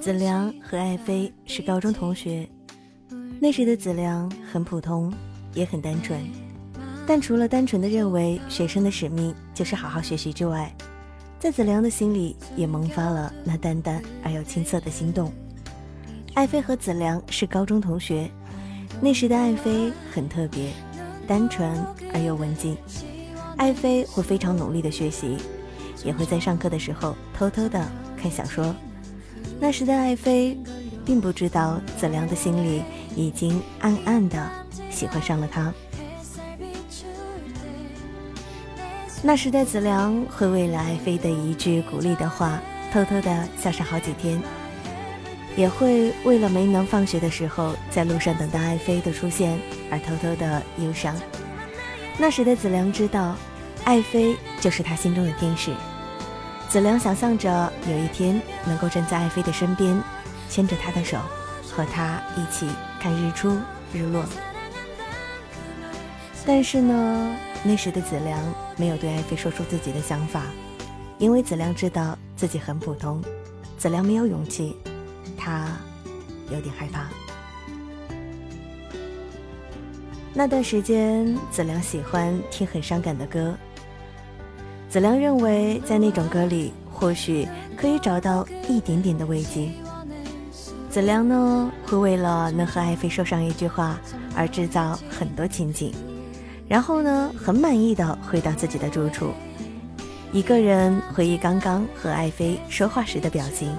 子良和爱妃是高中同学，那时的子良很普通，也很单纯，但除了单纯的认为学生的使命就是好好学习之外，在子良的心里也萌发了那淡淡而又青涩的心动。爱妃和子良是高中同学，那时的爱妃很特别，单纯而又文静。爱妃会非常努力的学习，也会在上课的时候偷偷的看小说。那时的爱妃，并不知道子良的心里已经暗暗的喜欢上了他。那时的子良会为了爱妃的一句鼓励的话，偷偷的笑上好几天，也会为了没能放学的时候在路上等到爱妃的出现而偷偷的忧伤。那时的子良知道，爱妃就是他心中的天使。子良想象着有一天能够站在爱妃的身边，牵着她的手，和她一起看日出日落。但是呢，那时的子良没有对爱妃说出自己的想法，因为子良知道自己很普通，子良没有勇气，他有点害怕。那段时间，子良喜欢听很伤感的歌。子良认为，在那种歌里，或许可以找到一点点的慰藉。子良呢，会为了能和爱妃说上一句话而制造很多情景，然后呢，很满意的回到自己的住处，一个人回忆刚刚和爱妃说话时的表情。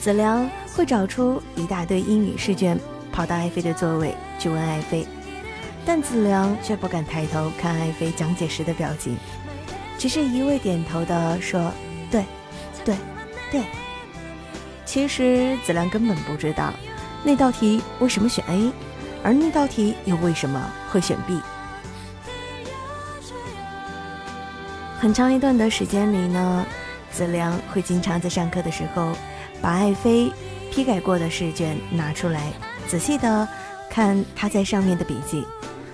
子良会找出一大堆英语试卷，跑到爱妃的座位去问爱妃，但子良却不敢抬头看爱妃讲解时的表情。只是一味点头的说：“对，对，”其实子良根本不知道那道题为什么选 A，而那道题又为什么会选 B。很长一段的时间里呢，子良会经常在上课的时候把爱妃批改过的试卷拿出来，仔细的看他在上面的笔记，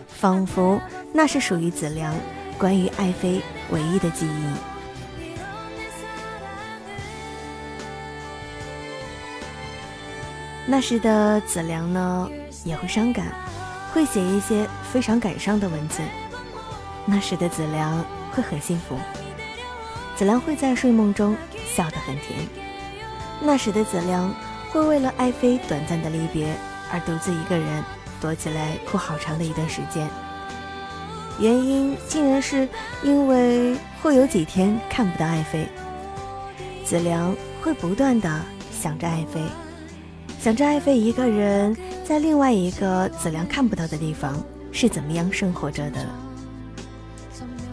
仿佛那是属于子良。关于爱妃唯一的记忆。那时的子良呢，也会伤感，会写一些非常感伤的文字。那时的子良会很幸福，子良会在睡梦中笑得很甜。那时的子良会为了爱妃短暂的离别而独自一个人躲起来哭好长的一段时间。原因竟然是因为会有几天看不到爱妃，子良会不断的想着爱妃，想着爱妃一个人在另外一个子良看不到的地方是怎么样生活着的。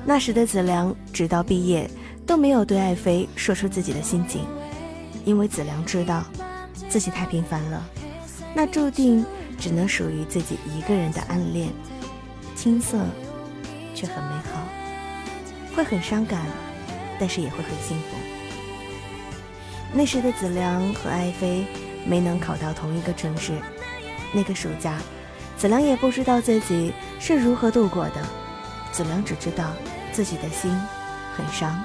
那时的子良直到毕业都没有对爱妃说出自己的心情，因为子良知道自己太平凡了，那注定只能属于自己一个人的暗恋，青涩。却很美好，会很伤感，但是也会很幸福。那时的子良和爱妃没能考到同一个城市，那个暑假，子良也不知道自己是如何度过的。子良只知道自己的心很伤，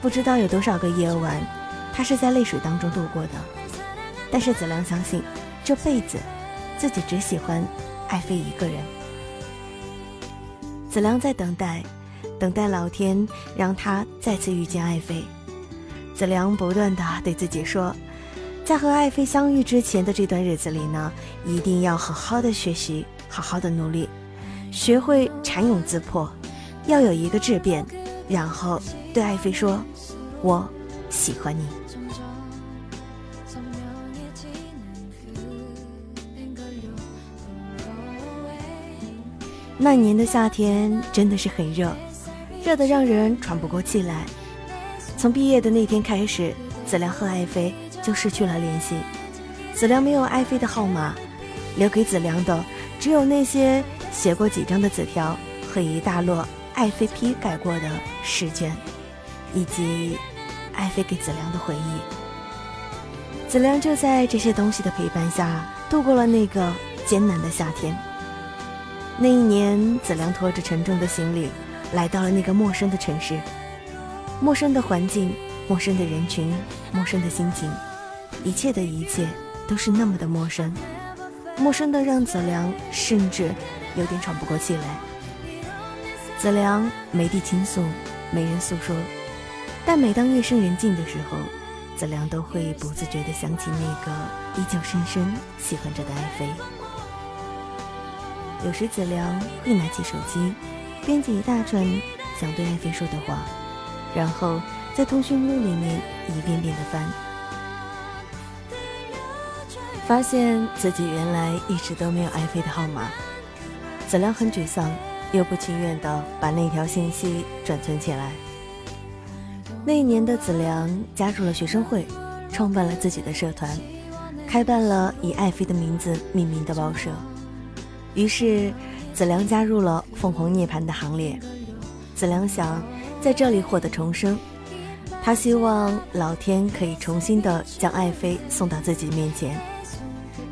不知道有多少个夜晚，他是在泪水当中度过的。但是子良相信，这辈子自己只喜欢爱妃一个人。子良在等待，等待老天让他再次遇见爱妃。子良不断的对自己说，在和爱妃相遇之前的这段日子里呢，一定要好好的学习，好好的努力，学会蚕蛹自破，要有一个质变，然后对爱妃说：“我喜欢你。”那年的夏天真的是很热，热得让人喘不过气来。从毕业的那天开始，子良和爱妃就失去了联系。子良没有爱妃的号码，留给子良的只有那些写过几张的纸条和一大摞爱妃批改过的试卷，以及爱妃给子良的回忆。子良就在这些东西的陪伴下度过了那个艰难的夏天。那一年，子良拖着沉重的行李，来到了那个陌生的城市。陌生的环境，陌生的人群，陌生的心情，一切的一切都是那么的陌生，陌生的让子良甚至有点喘不过气来。子良没地倾诉，没人诉说，但每当夜深人静的时候，子良都会不自觉地想起那个依旧深深喜欢着的爱妃。有时子良会拿起手机，编辑一大串想对爱妃说的话，然后在通讯录里面一遍遍的翻，发现自己原来一直都没有爱妃的号码。子良很沮丧，又不情愿的把那条信息转存起来。那一年的子良加入了学生会，创办了自己的社团，开办了以爱妃的名字命名的报社。于是，子良加入了凤凰涅槃的行列。子良想在这里获得重生，他希望老天可以重新的将爱妃送到自己面前。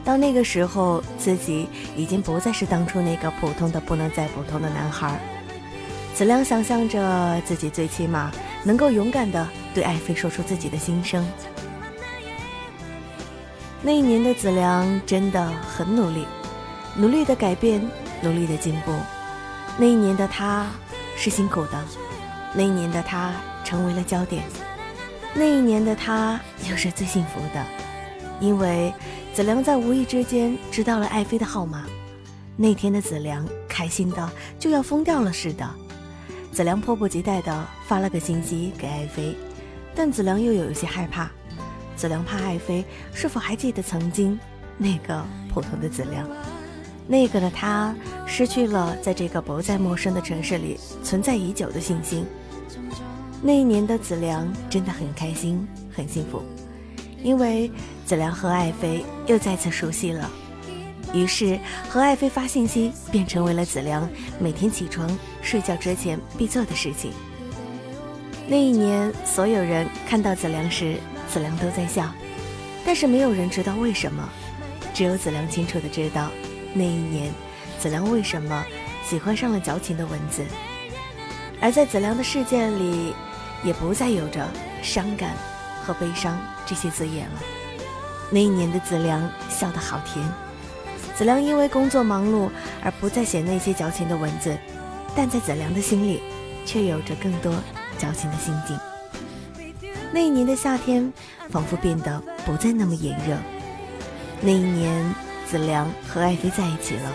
到那个时候，自己已经不再是当初那个普通的不能再普通的男孩。子良想象着自己最起码能够勇敢的对爱妃说出自己的心声。那一年的子良真的很努力。努力的改变，努力的进步。那一年的他是辛苦的，那一年的他成为了焦点，那一年的他又是最幸福的，因为子良在无意之间知道了爱妃的号码。那天的子良开心的就要疯掉了似的。子良迫不及待的发了个信息给爱妃，但子良又有一些害怕。子良怕爱妃是否还记得曾经那个普通的子良。那个的他失去了在这个不再陌生的城市里存在已久的信心。那一年的子良真的很开心，很幸福，因为子良和爱妃又再次熟悉了。于是和爱妃发信息便成为了子良每天起床睡觉之前必做的事情。那一年，所有人看到子良时，子良都在笑，但是没有人知道为什么，只有子良清楚的知道。那一年，子良为什么喜欢上了矫情的文字？而在子良的世界里，也不再有着伤感和悲伤这些字眼了。那一年的子良笑得好甜。子良因为工作忙碌而不再写那些矫情的文字，但在子良的心里，却有着更多矫情的心境。那一年的夏天，仿佛变得不再那么炎热。那一年。子良和爱妃在一起了，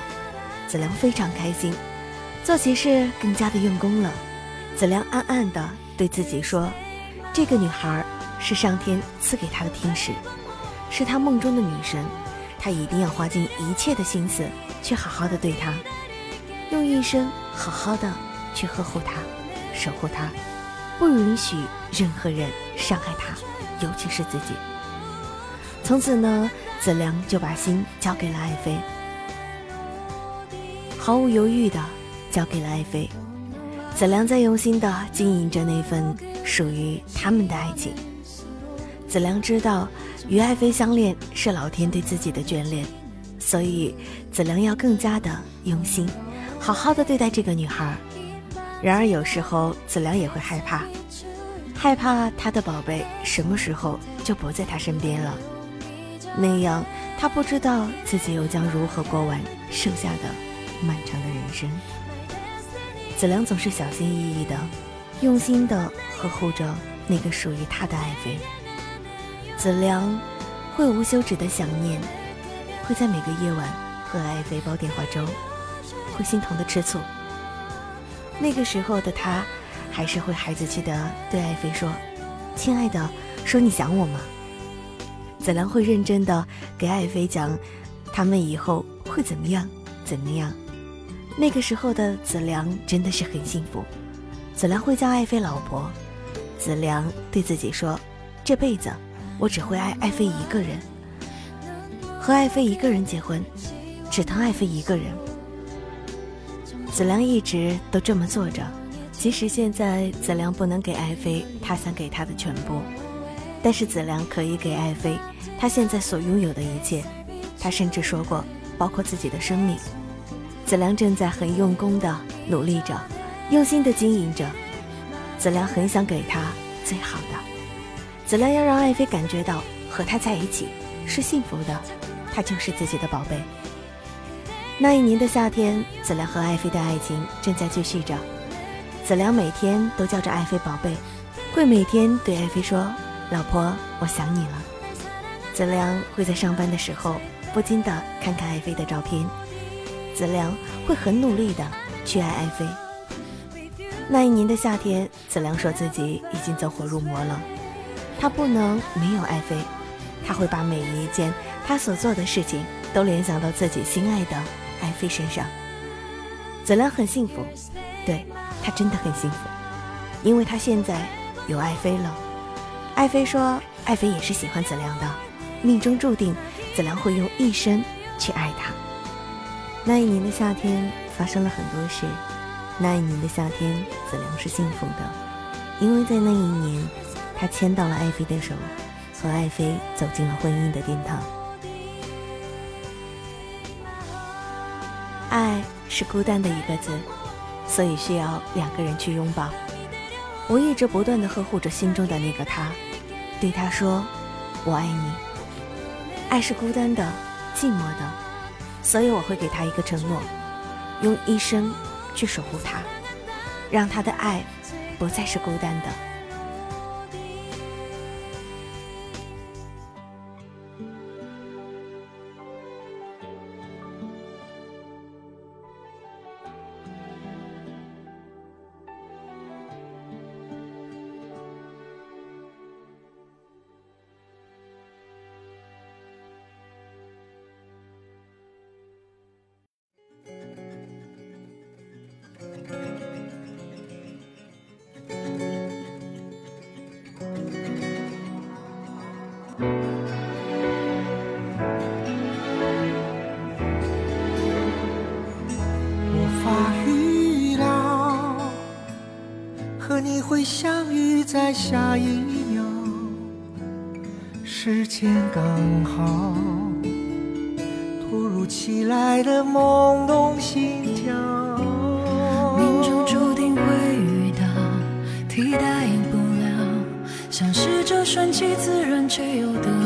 子良非常开心，做起事更加的用功了。子良暗暗的对自己说：“这个女孩是上天赐给他的天使，是他梦中的女神，他一定要花尽一切的心思去好好的对她，用一生好好的去呵护她，守护她，不允许任何人伤害她，尤其是自己。”从此呢。子良就把心交给了爱妃，毫无犹豫的交给了爱妃。子良在用心的经营着那份属于他们的爱情。子良知道与爱妃相恋是老天对自己的眷恋，所以子良要更加的用心，好好的对待这个女孩。然而有时候子良也会害怕，害怕他的宝贝什么时候就不在他身边了。那样，他不知道自己又将如何过完剩下的漫长的人生。子良总是小心翼翼的，用心的呵护着那个属于他的爱妃。子良会无休止的想念，会在每个夜晚和爱妃煲电话粥，会心疼的吃醋。那个时候的他，还是会孩子气的对爱妃说：“亲爱的，说你想我吗？”子良会认真的给爱妃讲，他们以后会怎么样，怎么样。那个时候的子良真的是很幸福。子良会叫爱妃老婆。子良对自己说，这辈子我只会爱爱妃一个人，和爱妃一个人结婚，只疼爱妃一个人。子良一直都这么做着，即使现在子良不能给爱妃他想给他的全部。但是子良可以给爱妃他现在所拥有的一切，他甚至说过，包括自己的生命。子良正在很用功的努力着，用心的经营着。子良很想给他最好的，子良要让爱妃感觉到和他在一起是幸福的，他就是自己的宝贝。那一年的夏天，子良和爱妃的爱情正在继续着。子良每天都叫着爱妃宝贝，会每天对爱妃说：“老婆，我想你了。”子良会在上班的时候不禁地看看爱妃的照片。子良会很努力地去爱爱妃。那一年的夏天，子良说自己已经走火入魔了，他不能没有爱妃，他会把每一件他所做的事情都联想到自己心爱的爱妃身上。子良很幸福，对他真的很幸福，因为他现在有爱妃了。爱妃说，爱妃也是喜欢子良的，命中注定子良会用一生去爱她。那一年的夏天发生了很多事。那一年的夏天，子良是幸福的，因为在那一年，他牵到了爱妃的手，和爱妃走进了婚姻的殿堂。爱是孤单的一个字，所以需要两个人去拥抱。我一直不断的呵护着心中的那个他，对他说：“我爱你。”爱是孤单的、寂寞的，所以我会给他一个承诺，用一生。去守护他，让他的爱不再是孤单的。无法预料，和你会相遇在下一秒，时间刚好，突如其来的懵懂心跳，顺其自然却又得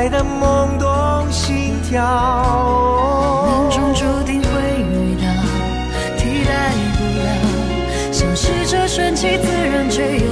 爱的懵懂心跳，命中注定会遇到，替代不了，像是这顺其自然却又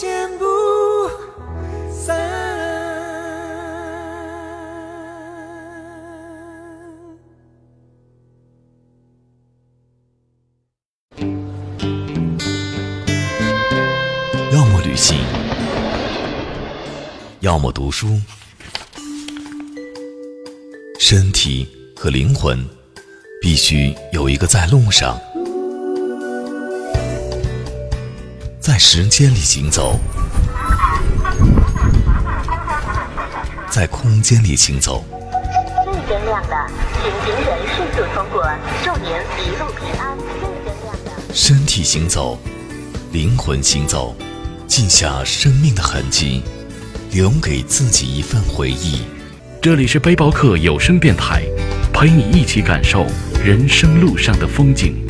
见不散。要么旅行，要么读书，身体和灵魂必须有一个在路上，在时间里行走，在空间里行走。绿灯亮了，请行人迅速通过，祝您一路平安。绿灯亮了。身体行走，灵魂行走，记下生命的痕迹，留给自己一份回忆。这里是背包客有声电台，陪你一起感受人生路上的风景。